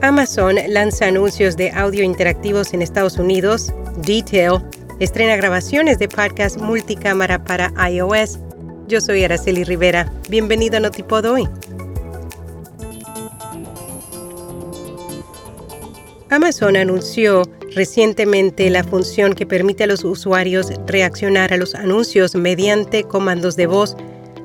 Amazon lanza anuncios de audio interactivos en Estados Unidos. Detail estrena grabaciones de podcast multicámara para iOS. Yo soy Araceli Rivera. Bienvenido a Notipod hoy. Amazon anunció recientemente la función que permite a los usuarios reaccionar a los anuncios mediante comandos de voz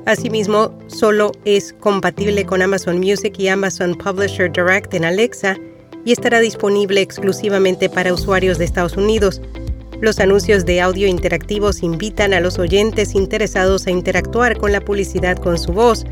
Asimismo, solo es compatible con Amazon Music y Amazon Publisher Direct en Alexa y estará disponible exclusivamente para usuarios de Estados Unidos. Los anuncios de audio interactivos invitan a los oyentes interesados a interactuar con la publicidad con su voz.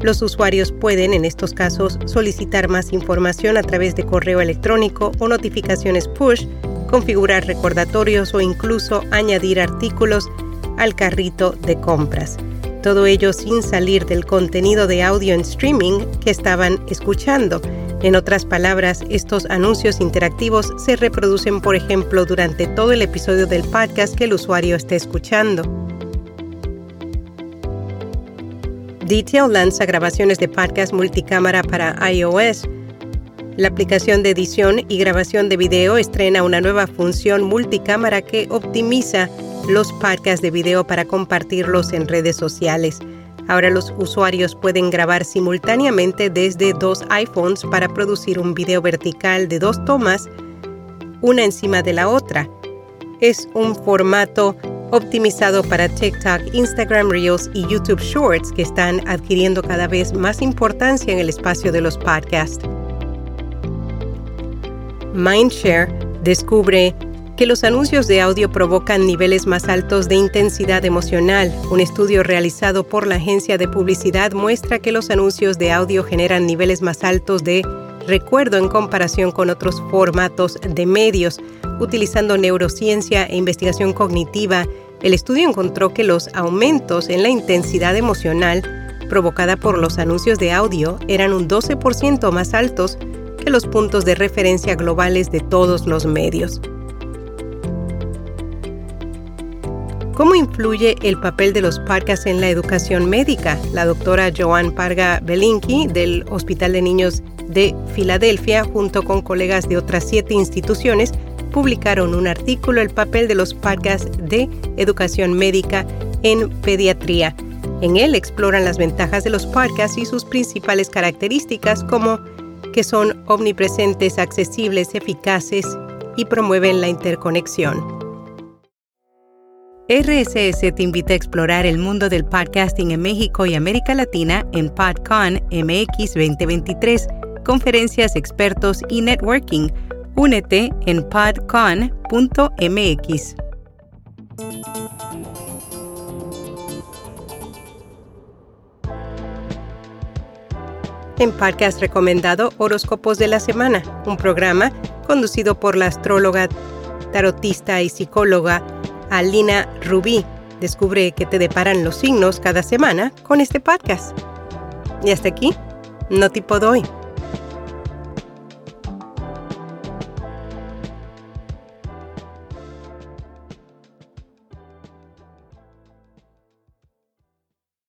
Los usuarios pueden, en estos casos, solicitar más información a través de correo electrónico o notificaciones push, configurar recordatorios o incluso añadir artículos al carrito de compras. Todo ello sin salir del contenido de audio en streaming que estaban escuchando. En otras palabras, estos anuncios interactivos se reproducen, por ejemplo, durante todo el episodio del podcast que el usuario esté escuchando. Detail lanza grabaciones de podcast multicámara para iOS. La aplicación de edición y grabación de video estrena una nueva función multicámara que optimiza los podcasts de video para compartirlos en redes sociales. Ahora los usuarios pueden grabar simultáneamente desde dos iPhones para producir un video vertical de dos tomas, una encima de la otra. Es un formato optimizado para TikTok, Instagram Reels y YouTube Shorts que están adquiriendo cada vez más importancia en el espacio de los podcasts. Mindshare descubre que los anuncios de audio provocan niveles más altos de intensidad emocional. Un estudio realizado por la agencia de publicidad muestra que los anuncios de audio generan niveles más altos de recuerdo en comparación con otros formatos de medios. Utilizando neurociencia e investigación cognitiva, el estudio encontró que los aumentos en la intensidad emocional provocada por los anuncios de audio eran un 12% más altos que los puntos de referencia globales de todos los medios. ¿Cómo influye el papel de los podcasts en la educación médica? La doctora Joan Parga Belinki del Hospital de Niños de Filadelfia, junto con colegas de otras siete instituciones, publicaron un artículo El papel de los podcasts de educación médica en pediatría. En él exploran las ventajas de los podcasts y sus principales características como que son omnipresentes, accesibles, eficaces y promueven la interconexión. RSS te invita a explorar el mundo del podcasting en México y América Latina en PodCon MX 2023, conferencias, expertos y networking. Únete en podcon.mx. En podcast recomendado Horóscopos de la Semana, un programa conducido por la astróloga, tarotista y psicóloga Alina Rubí. Descubre que te deparan los signos cada semana con este podcast. Y hasta aquí, no tipo doy.